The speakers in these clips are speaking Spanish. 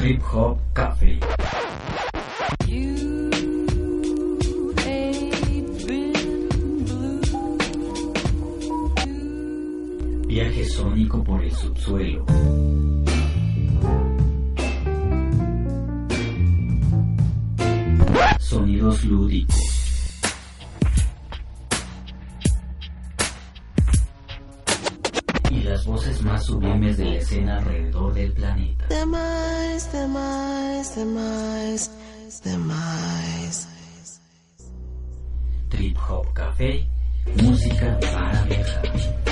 Trip Hop Café. Viaje sónico por el subsuelo. Sonidos lúdicos. Voces más sublimes de la escena alrededor del planeta. Demais, demais, demais, demais. Trip Hop Café, música para viajar.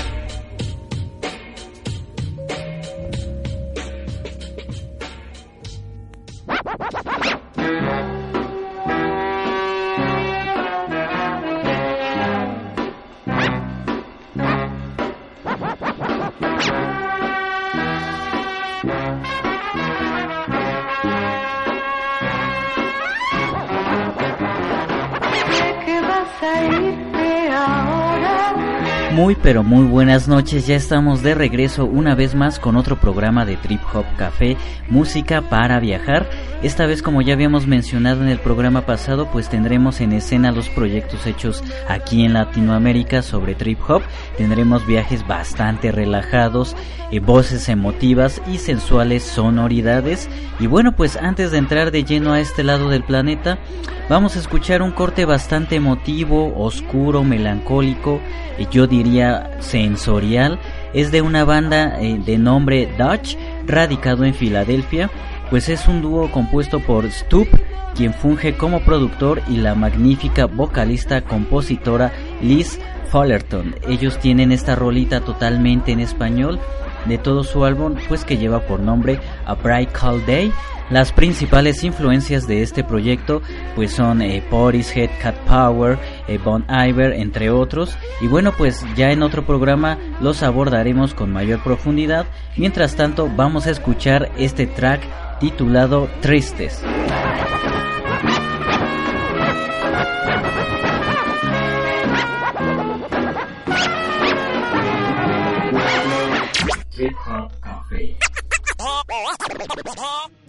Muy pero muy buenas noches, ya estamos de regreso una vez más con otro programa de Trip Hop Café, música para viajar. Esta vez como ya habíamos mencionado en el programa pasado, pues tendremos en escena los proyectos hechos aquí en Latinoamérica sobre Trip Hop. Tendremos viajes bastante relajados, eh, voces emotivas y sensuales sonoridades. Y bueno, pues antes de entrar de lleno a este lado del planeta, vamos a escuchar un corte bastante emotivo, oscuro, melancólico, y yo diría sensorial. Es de una banda eh, de nombre Dutch, radicado en Filadelfia, pues es un dúo compuesto por Stoop, quien funge como productor, y la magnífica vocalista compositora Liz Fullerton. Ellos tienen esta rolita totalmente en español de todo su álbum, pues que lleva por nombre A Bright Cold Day. Las principales influencias de este proyecto pues son eh, Portishead, Cat Power, eh, Bon Iver, entre otros. Y bueno, pues ya en otro programa los abordaremos con mayor profundidad. Mientras tanto, vamos a escuchar este track titulado Tristes. Trip Hop Café.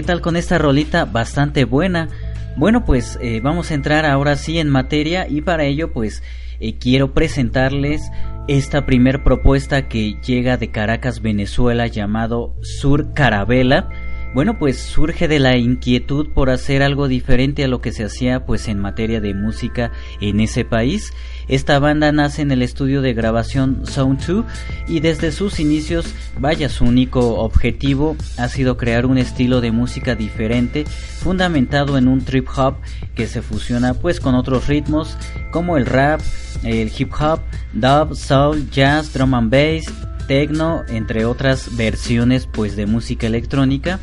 ¿Qué tal con esta rolita? Bastante buena. Bueno, pues eh, vamos a entrar ahora sí en materia y para ello pues eh, quiero presentarles esta primer propuesta que llega de Caracas, Venezuela, llamado Sur Carabela. Bueno, pues surge de la inquietud por hacer algo diferente a lo que se hacía pues en materia de música en ese país. Esta banda nace en el estudio de grabación Sound 2 y desde sus inicios, vaya, su único objetivo ha sido crear un estilo de música diferente fundamentado en un trip hop que se fusiona pues con otros ritmos como el rap, el hip hop, dub, soul, jazz, drum and bass, techno, entre otras versiones pues de música electrónica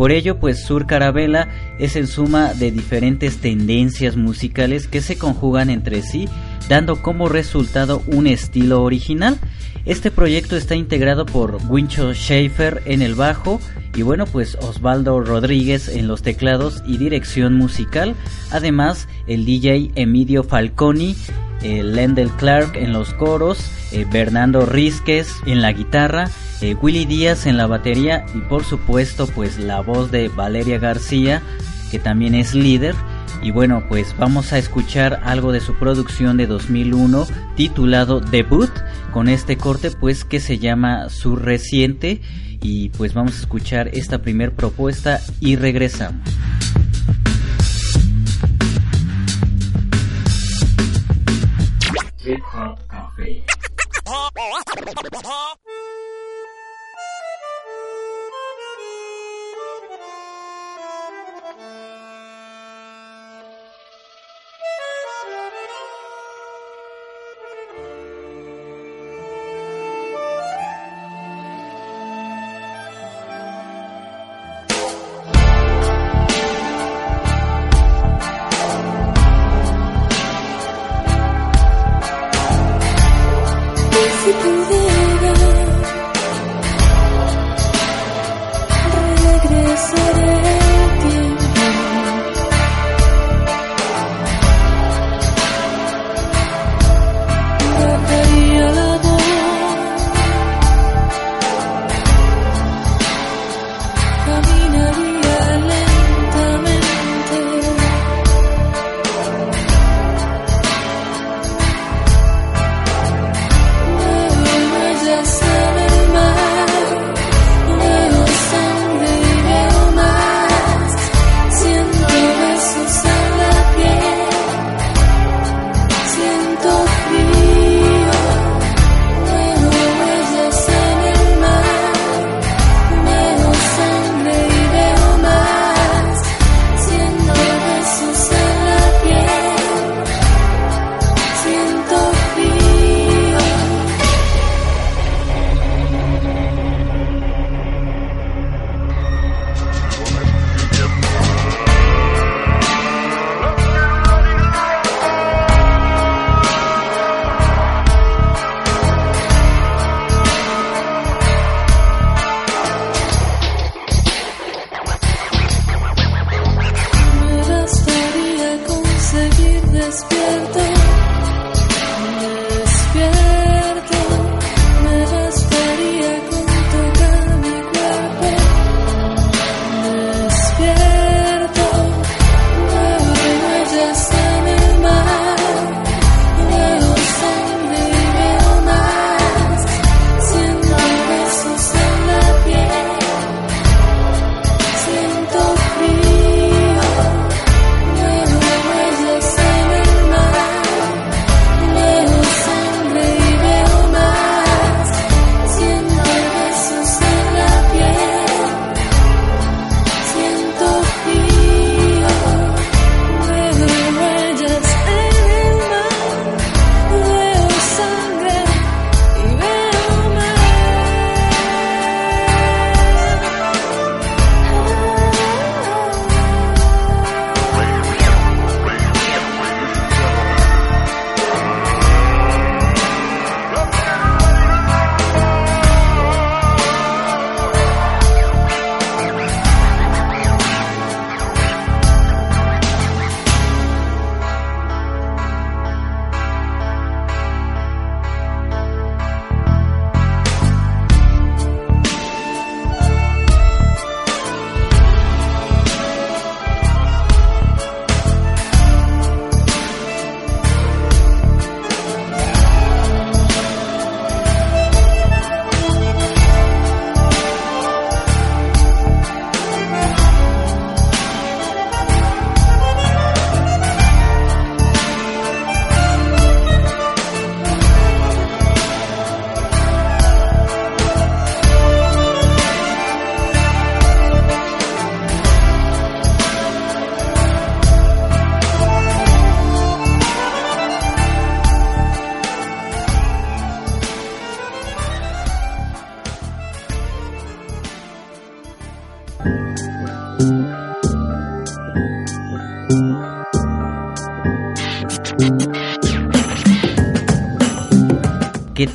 por ello, pues Sur Carabela es en suma de diferentes tendencias musicales que se conjugan entre sí, dando como resultado un estilo original. Este proyecto está integrado por Wincho Schaefer en el bajo y bueno, pues Osvaldo Rodríguez en los teclados y dirección musical, además el DJ Emilio Falconi eh, Lendel Clark en los coros, eh, Bernardo Rizquez en la guitarra, eh, Willy Díaz en la batería y por supuesto pues la voz de Valeria García que también es líder. Y bueno, pues vamos a escuchar algo de su producción de 2001 titulado Debut con este corte pues que se llama Su Reciente y pues vamos a escuchar esta primer propuesta y regresamos. Café.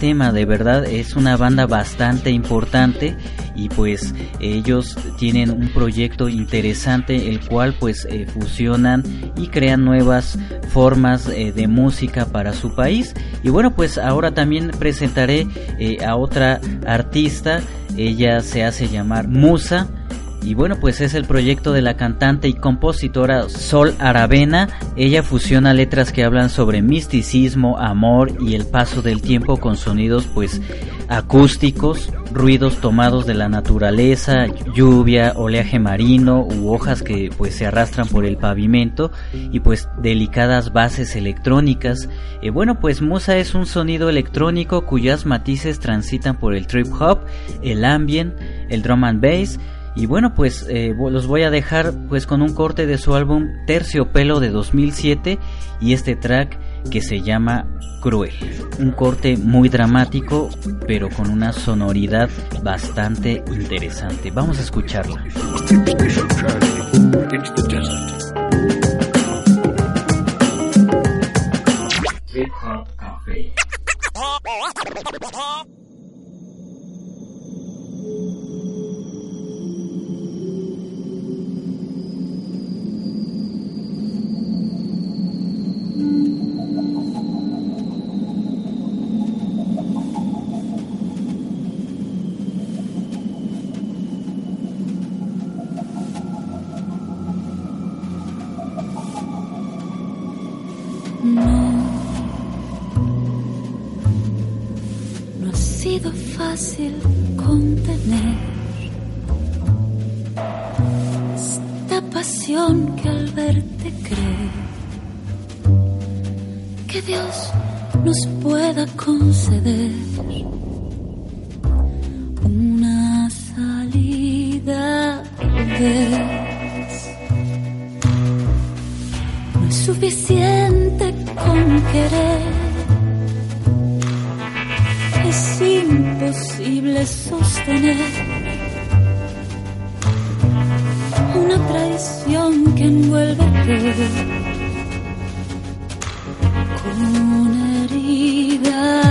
De verdad es una banda bastante importante y pues ellos tienen un proyecto interesante el cual pues eh, fusionan y crean nuevas formas eh, de música para su país. Y bueno pues ahora también presentaré eh, a otra artista. Ella se hace llamar Musa y bueno, pues es el proyecto de la cantante y compositora Sol Aravena. Ella fusiona letras que hablan sobre misticismo, amor y el paso del tiempo con sonidos pues acústicos, ruidos tomados de la naturaleza, lluvia, oleaje marino u hojas que pues se arrastran por el pavimento y pues delicadas bases electrónicas. Eh, bueno, pues Musa es un sonido electrónico cuyas matices transitan por el trip hop, el ambient, el drum and bass y bueno, pues eh, los voy a dejar pues con un corte de su álbum Terciopelo de 2007 y este track que se llama Cruel. Un corte muy dramático, pero con una sonoridad bastante interesante. Vamos a escucharla. Fácil contener esta pasión que al verte cree que Dios nos pueda conceder imposible sostener una traición que envuelve todo con heridas cruel.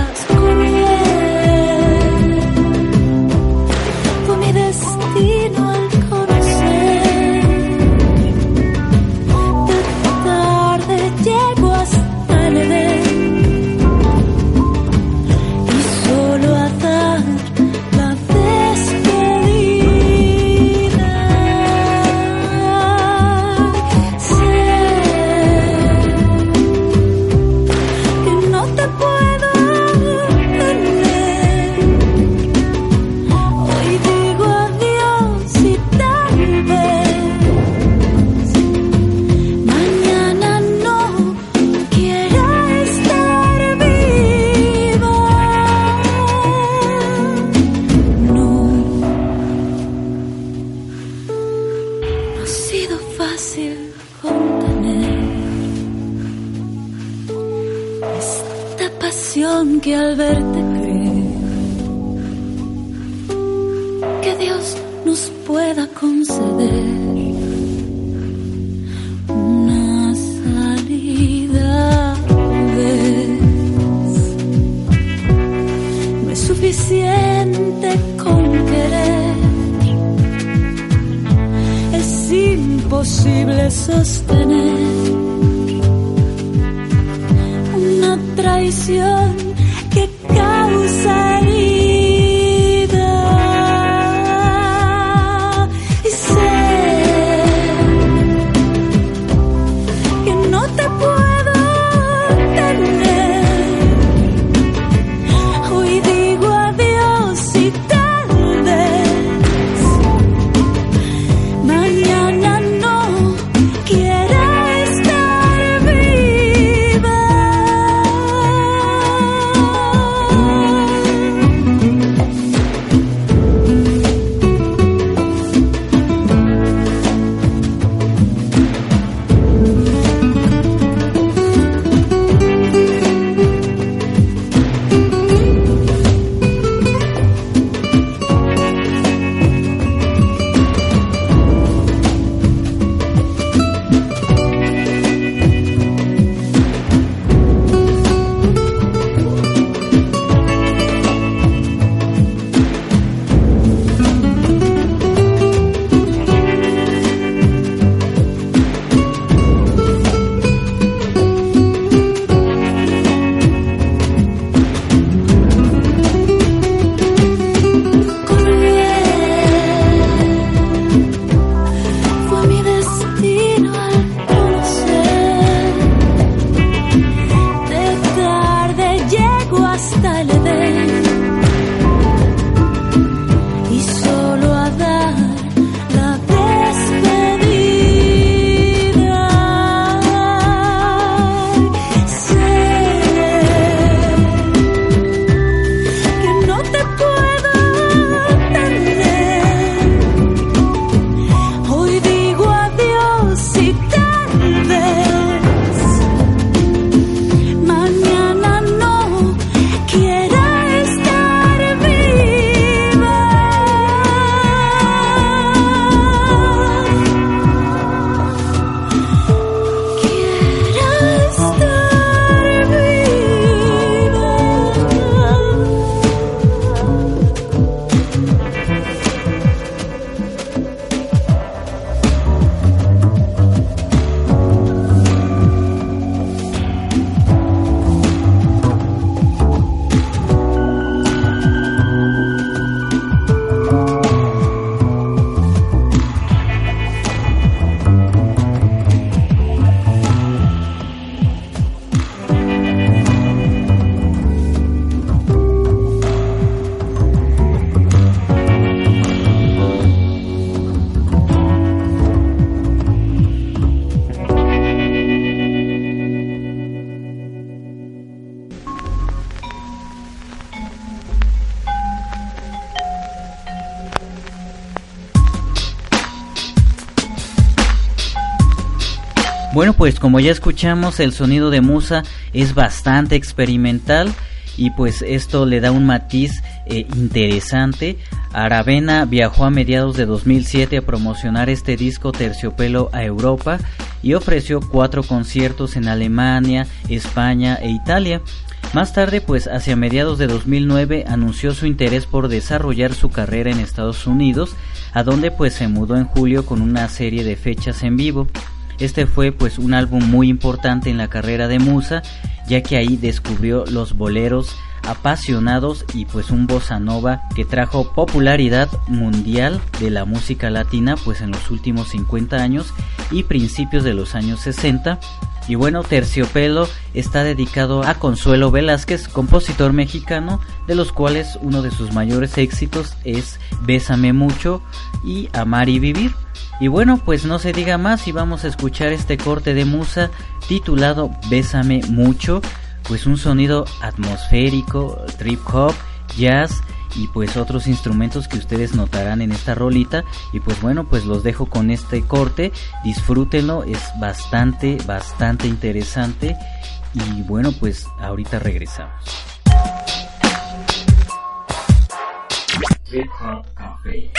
Pues como ya escuchamos, el sonido de Musa es bastante experimental y pues esto le da un matiz eh, interesante. Aravena viajó a mediados de 2007 a promocionar este disco Terciopelo a Europa y ofreció cuatro conciertos en Alemania, España e Italia. Más tarde, pues hacia mediados de 2009 anunció su interés por desarrollar su carrera en Estados Unidos, a donde pues se mudó en julio con una serie de fechas en vivo. Este fue pues un álbum muy importante en la carrera de Musa, ya que ahí descubrió los boleros apasionados y pues un bossa nova que trajo popularidad mundial de la música latina pues en los últimos 50 años y principios de los años 60 y bueno, Terciopelo está dedicado a Consuelo Velázquez, compositor mexicano, de los cuales uno de sus mayores éxitos es Bésame mucho y Amar y Vivir. Y bueno, pues no se diga más y vamos a escuchar este corte de musa titulado Bésame mucho, pues un sonido atmosférico, trip hop, jazz y pues otros instrumentos que ustedes notarán en esta rolita. Y pues bueno pues los dejo con este corte. Disfrútenlo es bastante bastante interesante. Y bueno pues ahorita regresamos. Trip Hop Café.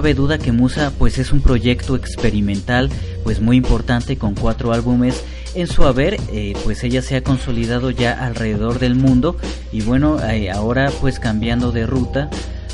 cabe duda que Musa pues es un proyecto experimental pues muy importante con cuatro álbumes en su haber, eh, pues ella se ha consolidado ya alrededor del mundo y bueno, eh, ahora pues cambiando de ruta,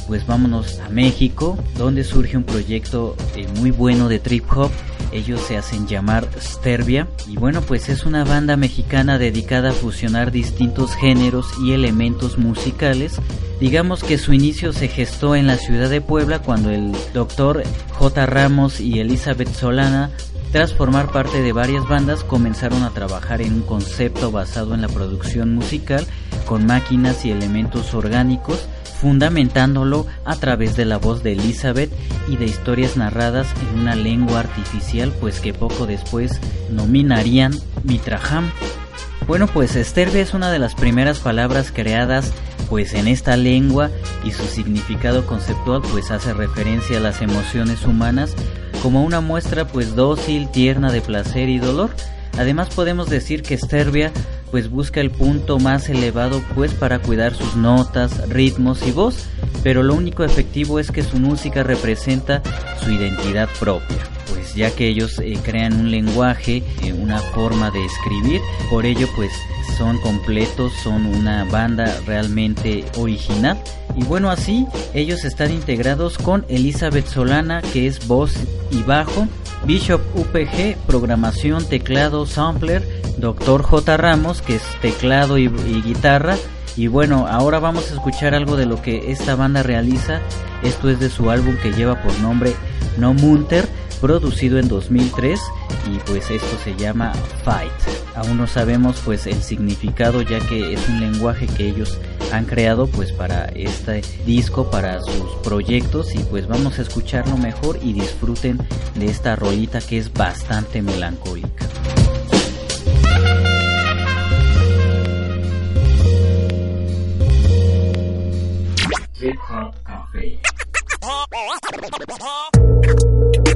pues vámonos a México, donde surge un proyecto eh, muy bueno de trip hop. Ellos se hacen llamar Sterbia y bueno, pues es una banda mexicana dedicada a fusionar distintos géneros y elementos musicales. Digamos que su inicio se gestó en la ciudad de Puebla cuando el doctor J. Ramos y Elizabeth Solana tras formar parte de varias bandas, comenzaron a trabajar en un concepto basado en la producción musical con máquinas y elementos orgánicos, fundamentándolo a través de la voz de Elizabeth y de historias narradas en una lengua artificial, pues que poco después nominarían Mitraham. Bueno, pues Esterbia es una de las primeras palabras creadas pues en esta lengua y su significado conceptual pues hace referencia a las emociones humanas como una muestra pues dócil, tierna de placer y dolor. Además podemos decir que Sterbia pues busca el punto más elevado pues para cuidar sus notas, ritmos y voz, pero lo único efectivo es que su música representa su identidad propia, pues ya que ellos eh, crean un lenguaje, eh, una forma de escribir, por ello pues son completos, son una banda realmente original. Y bueno, así ellos están integrados con Elizabeth Solana, que es voz y bajo, Bishop UPG, programación, teclado, sampler, Dr. J. Ramos, que es teclado y, y guitarra. Y bueno, ahora vamos a escuchar algo de lo que esta banda realiza. Esto es de su álbum que lleva por nombre No Munter, producido en 2003 y pues esto se llama Fight. Aún no sabemos pues el significado ya que es un lenguaje que ellos han creado pues para este disco, para sus proyectos y pues vamos a escucharlo mejor y disfruten de esta rolita que es bastante melancólica. Hip Hop Café.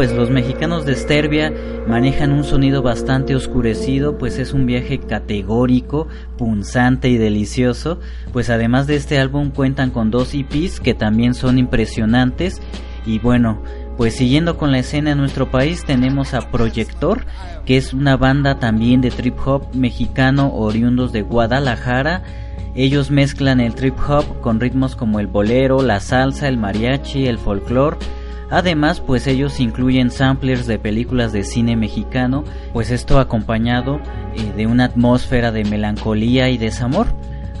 pues los mexicanos de Sterbia manejan un sonido bastante oscurecido, pues es un viaje categórico, punzante y delicioso. Pues además de este álbum cuentan con dos EPs que también son impresionantes. Y bueno, pues siguiendo con la escena en nuestro país tenemos a Proyector, que es una banda también de trip hop mexicano oriundos de Guadalajara. Ellos mezclan el trip hop con ritmos como el bolero, la salsa, el mariachi, el folclore Además, pues ellos incluyen samplers de películas de cine mexicano, pues esto acompañado eh, de una atmósfera de melancolía y desamor.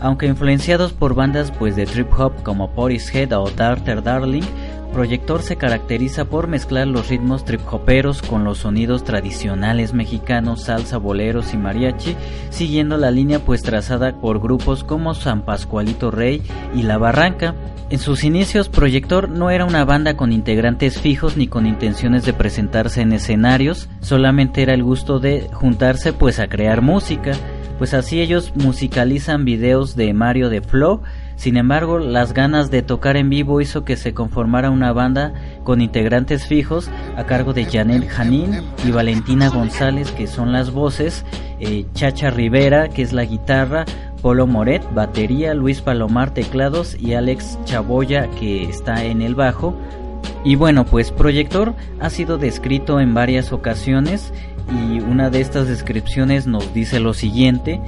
Aunque influenciados por bandas pues de trip hop como Head o Darter Darling, Proyector se caracteriza por mezclar los ritmos trip hoperos con los sonidos tradicionales mexicanos, salsa, boleros y mariachi, siguiendo la línea pues trazada por grupos como San Pascualito Rey y La Barranca. En sus inicios, Proyector no era una banda con integrantes fijos ni con intenciones de presentarse en escenarios, solamente era el gusto de juntarse pues a crear música, pues así ellos musicalizan videos de Mario de Flow, sin embargo, las ganas de tocar en vivo hizo que se conformara una banda con integrantes fijos a cargo de Janet Janín y Valentina González, que son las voces, eh, Chacha Rivera, que es la guitarra, Polo Moret, batería, Luis Palomar, teclados y Alex Chaboya, que está en el bajo. Y bueno, pues Proyector ha sido descrito en varias ocasiones y una de estas descripciones nos dice lo siguiente.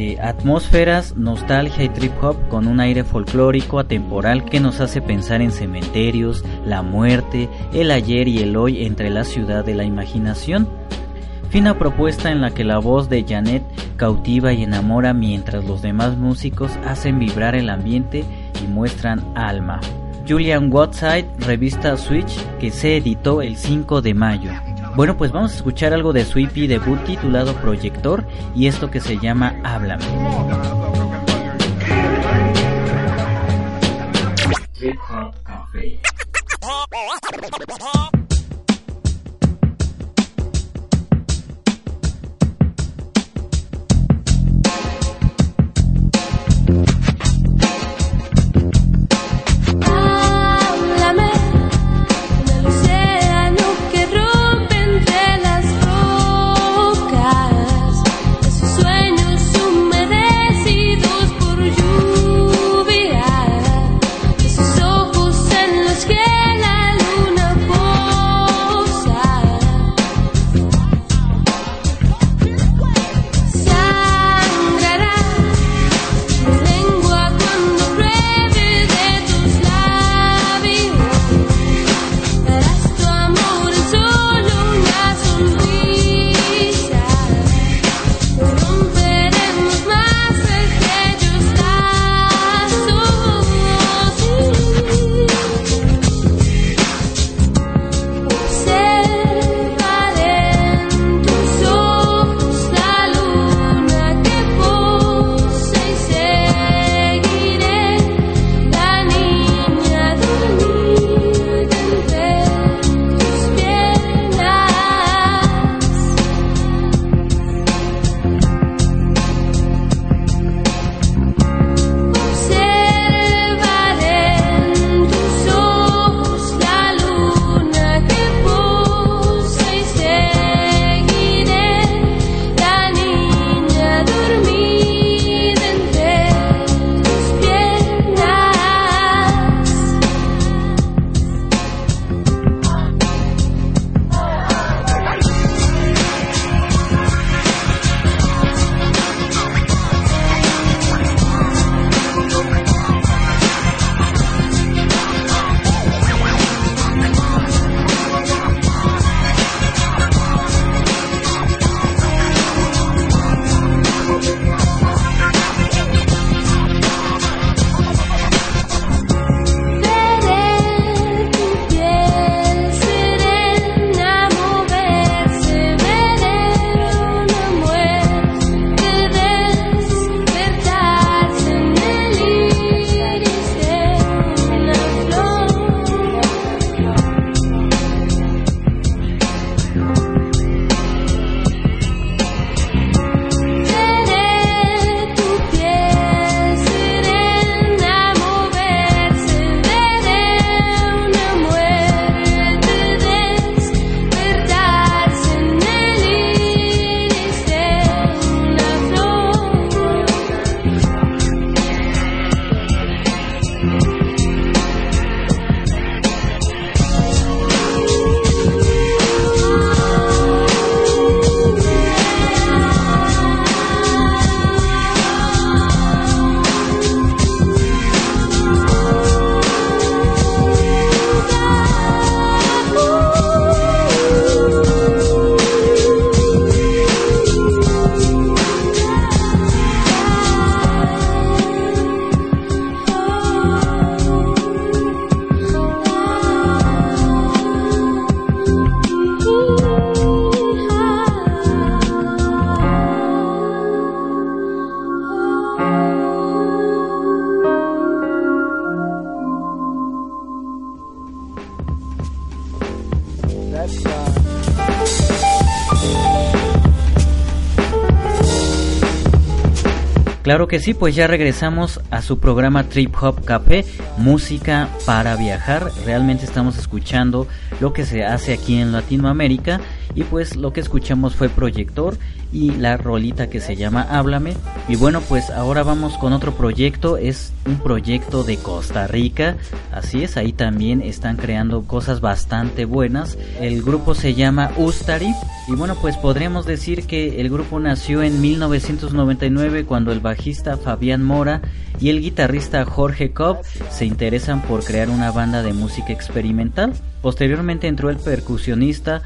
Eh, atmósferas, nostalgia y trip hop con un aire folclórico atemporal que nos hace pensar en cementerios, la muerte, el ayer y el hoy entre la ciudad de la imaginación. Fina propuesta en la que la voz de Janet cautiva y enamora mientras los demás músicos hacen vibrar el ambiente y muestran alma. Julian Whiteside, revista Switch, que se editó el 5 de mayo. Bueno, pues vamos a escuchar algo de su EP debut titulado Proyector y esto que se llama Háblame. Claro que sí, pues ya regresamos a su programa Trip Hop Café, música para viajar. Realmente estamos escuchando lo que se hace aquí en Latinoamérica y pues lo que escuchamos fue Proyector y la rolita que se llama Háblame. Y bueno, pues ahora vamos con otro proyecto, es un proyecto de Costa Rica, así es, ahí también están creando cosas bastante buenas. El grupo se llama Ustari y bueno, pues podríamos decir que el grupo nació en 1999 cuando el bajista Fabián Mora y el guitarrista Jorge Cobb se interesan por crear una banda de música experimental. Posteriormente entró el percusionista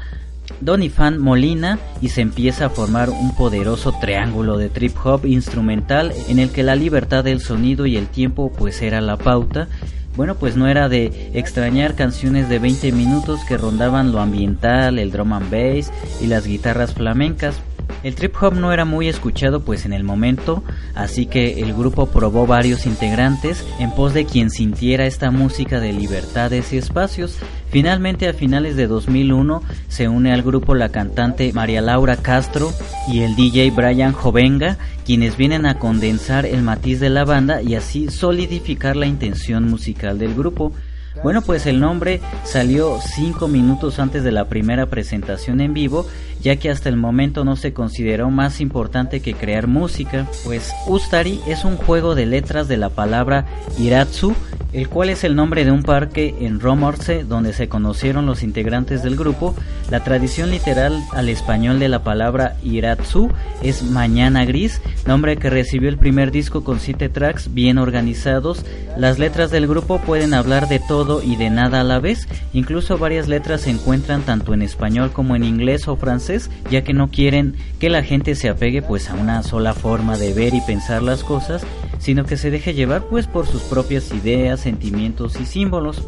Donifan Molina y se empieza a formar un poderoso triángulo de trip hop instrumental en el que la libertad del sonido y el tiempo pues era la pauta. Bueno, pues no era de extrañar canciones de 20 minutos que rondaban lo ambiental, el drum and bass y las guitarras flamencas, el trip hop no era muy escuchado pues en el momento, así que el grupo probó varios integrantes en pos de quien sintiera esta música de libertades y espacios. Finalmente a finales de 2001 se une al grupo la cantante María Laura Castro y el DJ Brian Jovenga, quienes vienen a condensar el matiz de la banda y así solidificar la intención musical del grupo. Bueno, pues el nombre salió cinco minutos antes de la primera presentación en vivo, ya que hasta el momento no se consideró más importante que crear música, pues Ustari es un juego de letras de la palabra Iratsu, el cual es el nombre de un parque en Romorce donde se conocieron los integrantes del grupo. La tradición literal al español de la palabra Iratsu es Mañana Gris, nombre que recibió el primer disco con siete tracks bien organizados. Las letras del grupo pueden hablar de todo y de nada a la vez, incluso varias letras se encuentran tanto en español como en inglés o francés, ya que no quieren que la gente se apegue pues a una sola forma de ver y pensar las cosas, sino que se deje llevar pues por sus propias ideas, sentimientos y símbolos.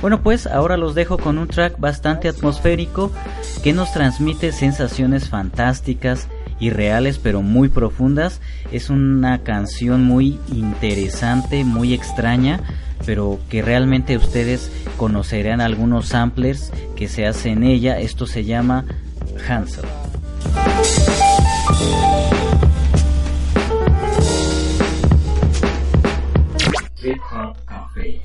Bueno pues ahora los dejo con un track bastante atmosférico que nos transmite sensaciones fantásticas y reales pero muy profundas. Es una canción muy interesante, muy extraña, pero que realmente ustedes conocerán algunos samplers que se hacen en ella. Esto se llama Hansel. Trip Hop Café.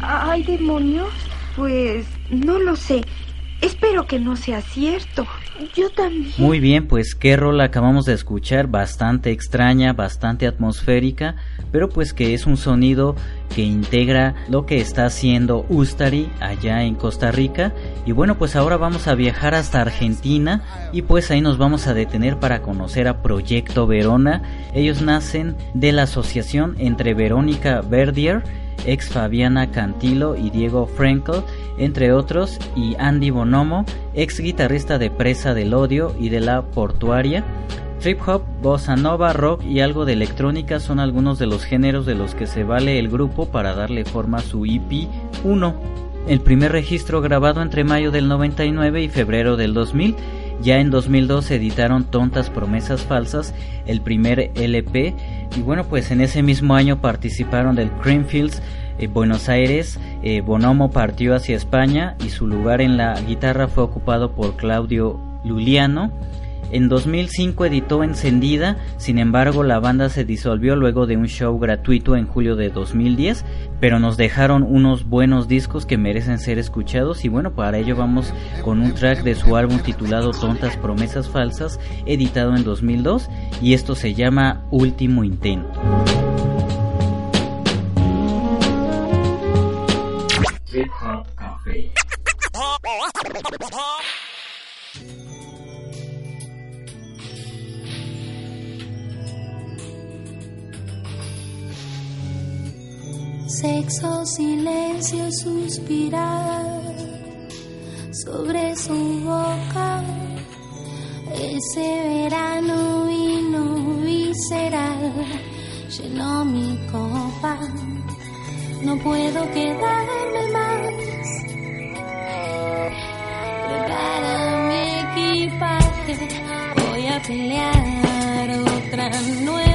Hay demonios? Pues no lo sé. Espero que no sea cierto. Yo también. Muy bien, pues qué rol acabamos de escuchar, bastante extraña, bastante atmosférica, pero pues que es un sonido que integra lo que está haciendo Ustari allá en Costa Rica. Y bueno, pues ahora vamos a viajar hasta Argentina y pues ahí nos vamos a detener para conocer a Proyecto Verona. Ellos nacen de la asociación entre Verónica Verdier, ex Fabiana Cantilo y Diego Frankel, entre otros, y Andy Bonomo, ex guitarrista de Presa del Odio y de La Portuaria. Trip hop, bossa nova, rock y algo de electrónica son algunos de los géneros de los que se vale el grupo para darle forma a su EP 1. El primer registro grabado entre mayo del 99 y febrero del 2000. Ya en 2002 editaron Tontas Promesas Falsas, el primer LP. Y bueno, pues en ese mismo año participaron del Creamfields eh, Buenos Aires. Eh, Bonomo partió hacia España y su lugar en la guitarra fue ocupado por Claudio Luliano. En 2005 editó Encendida, sin embargo la banda se disolvió luego de un show gratuito en julio de 2010, pero nos dejaron unos buenos discos que merecen ser escuchados y bueno, para ello vamos con un track de su álbum titulado Tontas Promesas Falsas, editado en 2002 y esto se llama Último Intento. Sexo, silencio, suspirar sobre su boca. Ese verano vino visceral, llenó mi copa. No puedo quedarme más. Prepara mi equipaje, voy a pelear otra nueva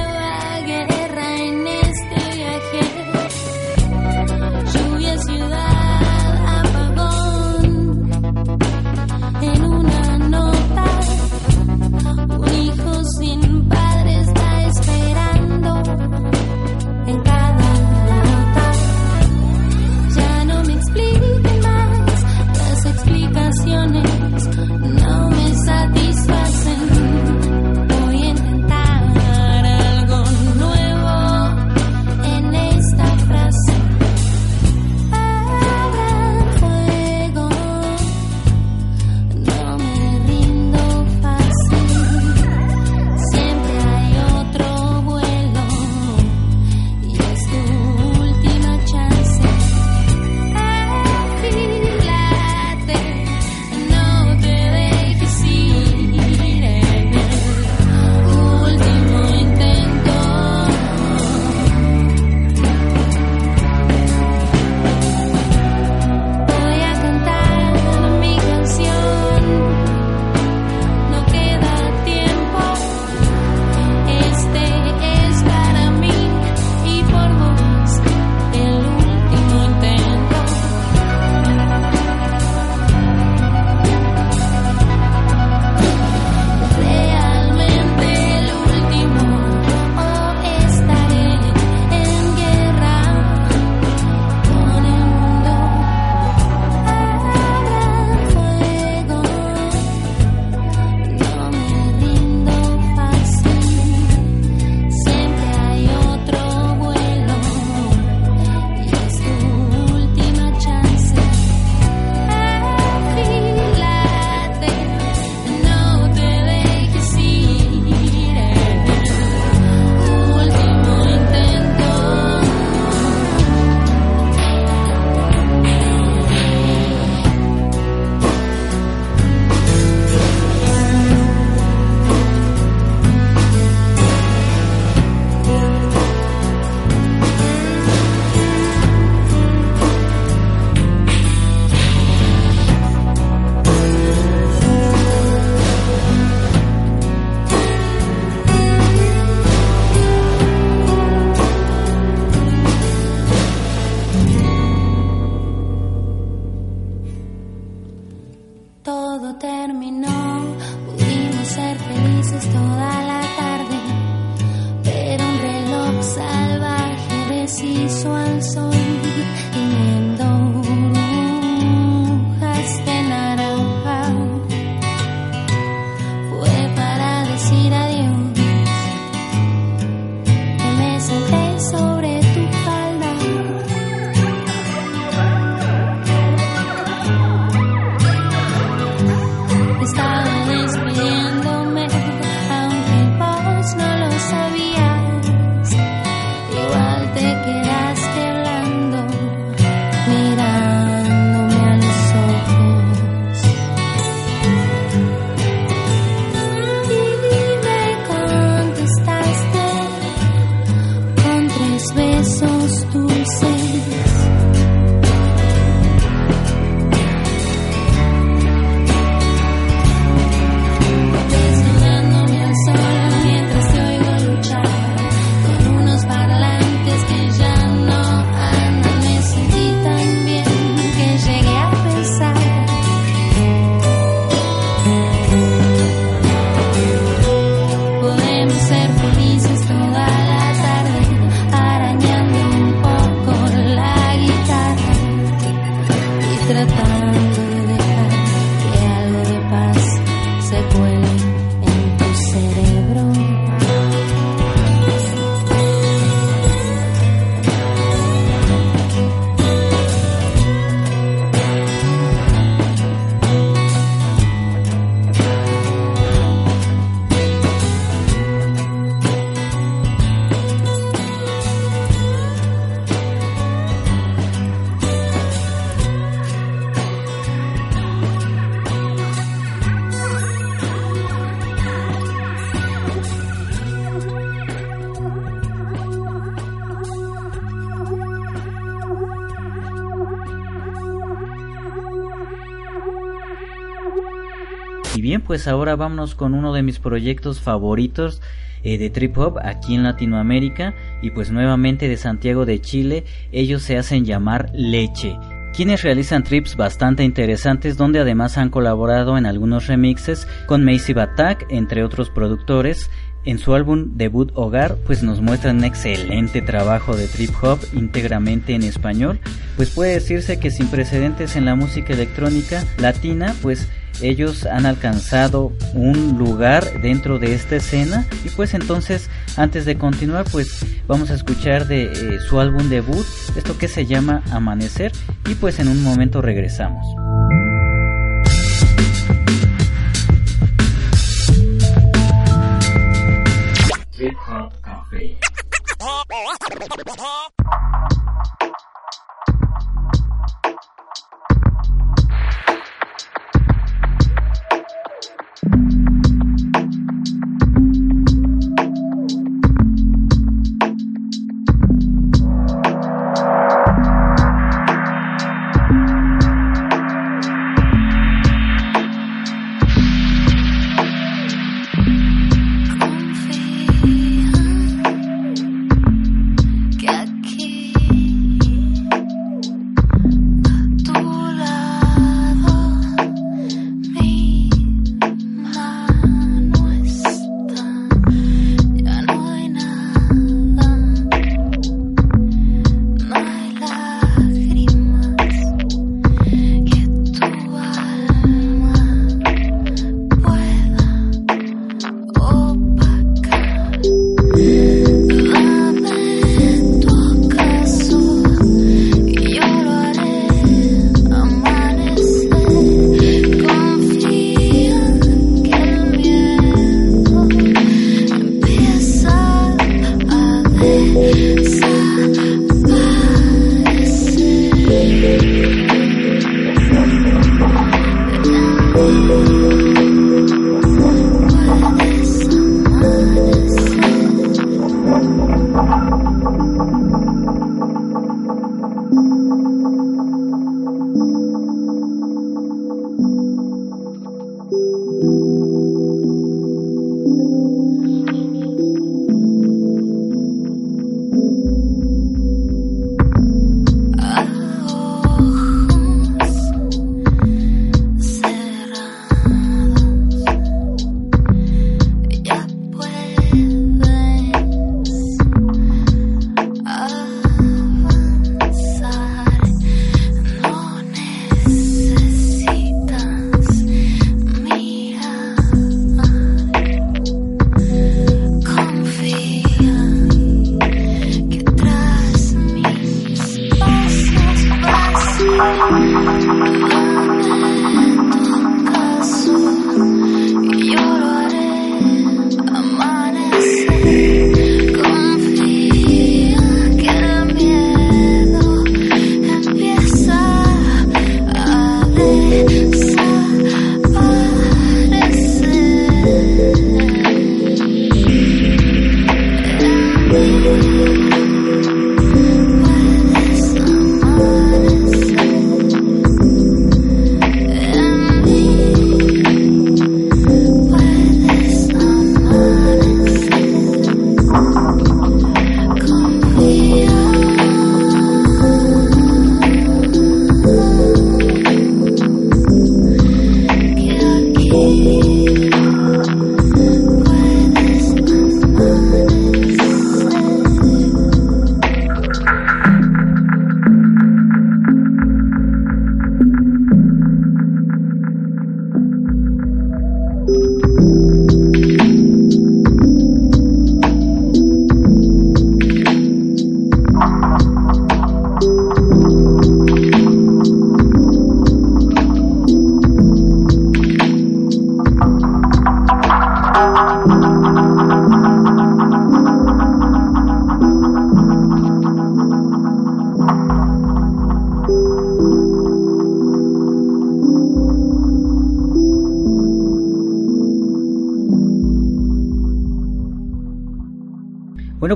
pues ahora vámonos con uno de mis proyectos favoritos eh, de trip hop aquí en Latinoamérica y pues nuevamente de Santiago de Chile. Ellos se hacen llamar Leche quienes realizan trips bastante interesantes donde además han colaborado en algunos remixes con Macy Attack entre otros productores. En su álbum debut Hogar pues nos muestran un excelente trabajo de trip hop íntegramente en español, pues puede decirse que sin precedentes en la música electrónica latina pues ellos han alcanzado un lugar dentro de esta escena. Y pues entonces antes de continuar pues vamos a escuchar de eh, su álbum debut esto que se llama Amanecer. Y pues en un momento regresamos.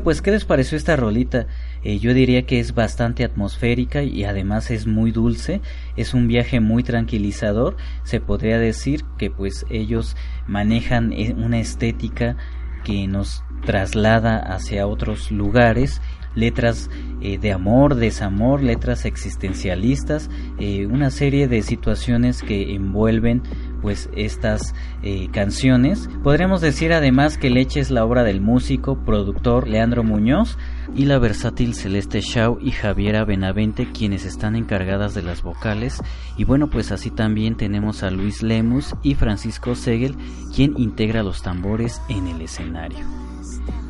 Pues ¿qué les pareció esta rolita? Eh, yo diría que es bastante atmosférica y además es muy dulce, es un viaje muy tranquilizador, se podría decir que pues ellos manejan eh, una estética que nos traslada hacia otros lugares letras eh, de amor, desamor, letras existencialistas, una serie de situaciones que envuelven pues estas eh, canciones. Podríamos decir además que Leche es la obra del músico, productor Leandro Muñoz y la versátil Celeste Shaw y Javiera Benavente quienes están encargadas de las vocales y bueno pues así también tenemos a Luis Lemus y Francisco Segel quien integra los tambores en el escenario.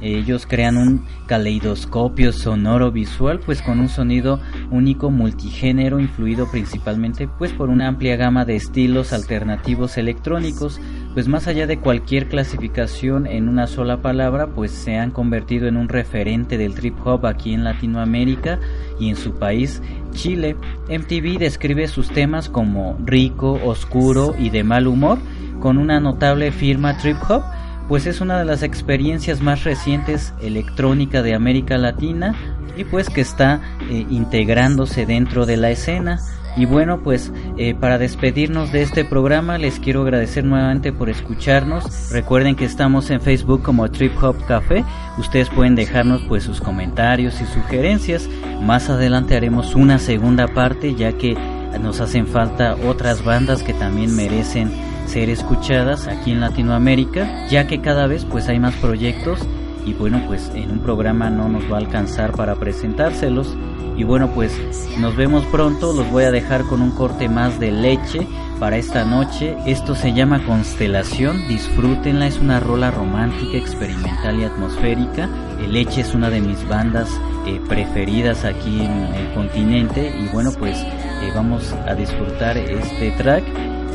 Ellos crean un caleidoscopio sonoro visual pues con un sonido único multigénero influido principalmente pues por una amplia gama de estilos alternativos electrónicos pues más allá de cualquier clasificación en una sola palabra pues se han convertido en un referente del trip hop aquí en Latinoamérica y en su país Chile. MTV describe sus temas como rico, oscuro y de mal humor con una notable firma trip hop pues es una de las experiencias más recientes electrónica de América Latina y pues que está eh, integrándose dentro de la escena. Y bueno, pues eh, para despedirnos de este programa les quiero agradecer nuevamente por escucharnos. Recuerden que estamos en Facebook como Trip Hop Café. Ustedes pueden dejarnos pues sus comentarios y sugerencias. Más adelante haremos una segunda parte ya que nos hacen falta otras bandas que también merecen ser escuchadas aquí en Latinoamérica, ya que cada vez pues hay más proyectos y bueno pues en un programa no nos va a alcanzar para presentárselos. Y bueno pues nos vemos pronto, los voy a dejar con un corte más de leche para esta noche, esto se llama Constelación, disfrútenla, es una rola romántica, experimental y atmosférica, leche es una de mis bandas eh, preferidas aquí en el continente. Y bueno pues eh, vamos a disfrutar este track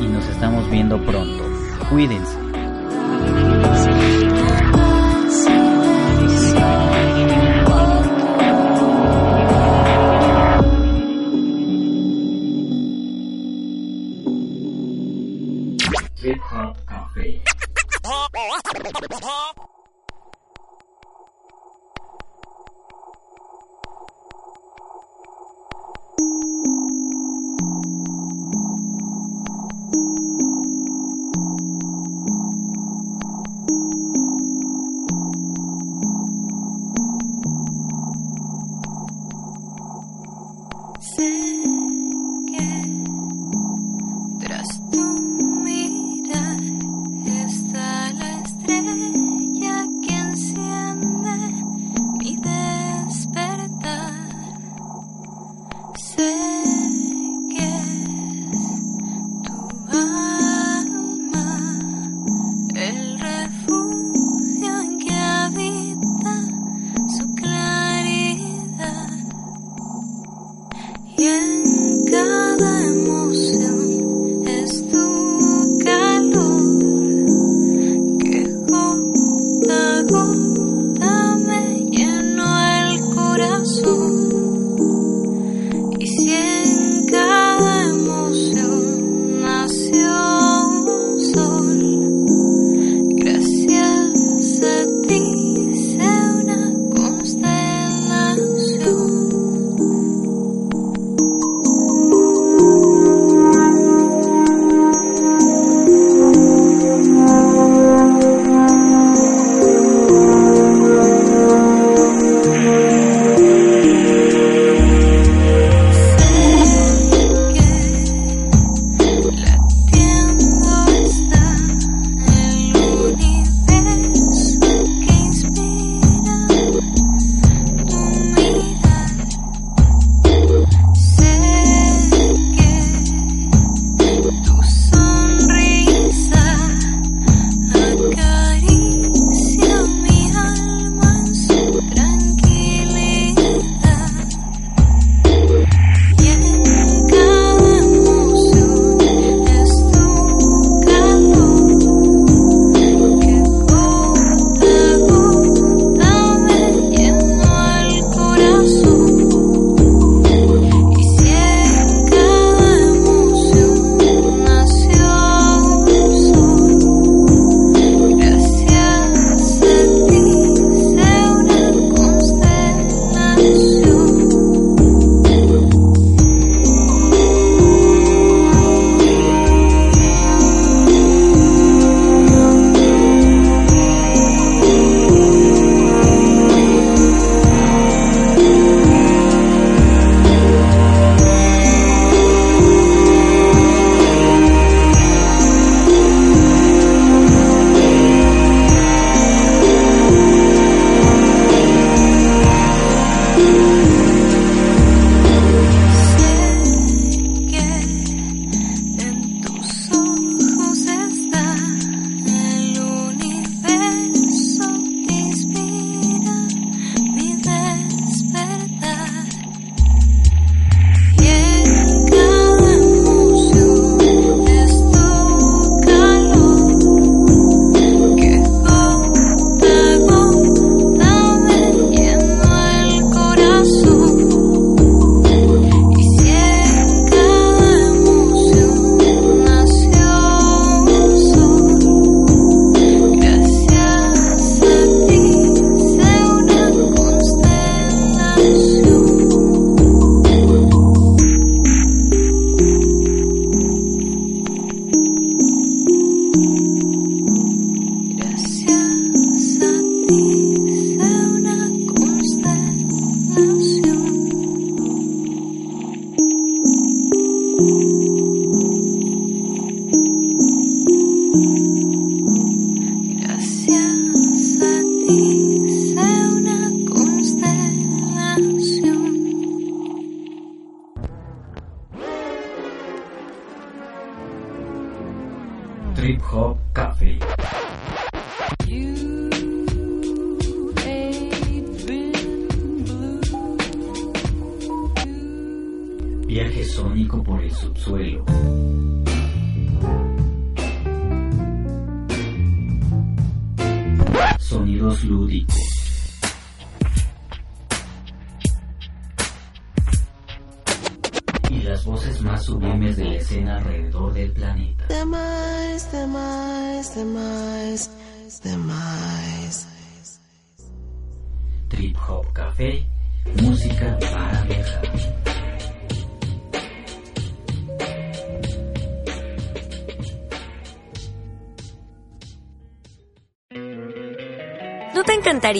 y nos estamos viendo pronto. Cuídense.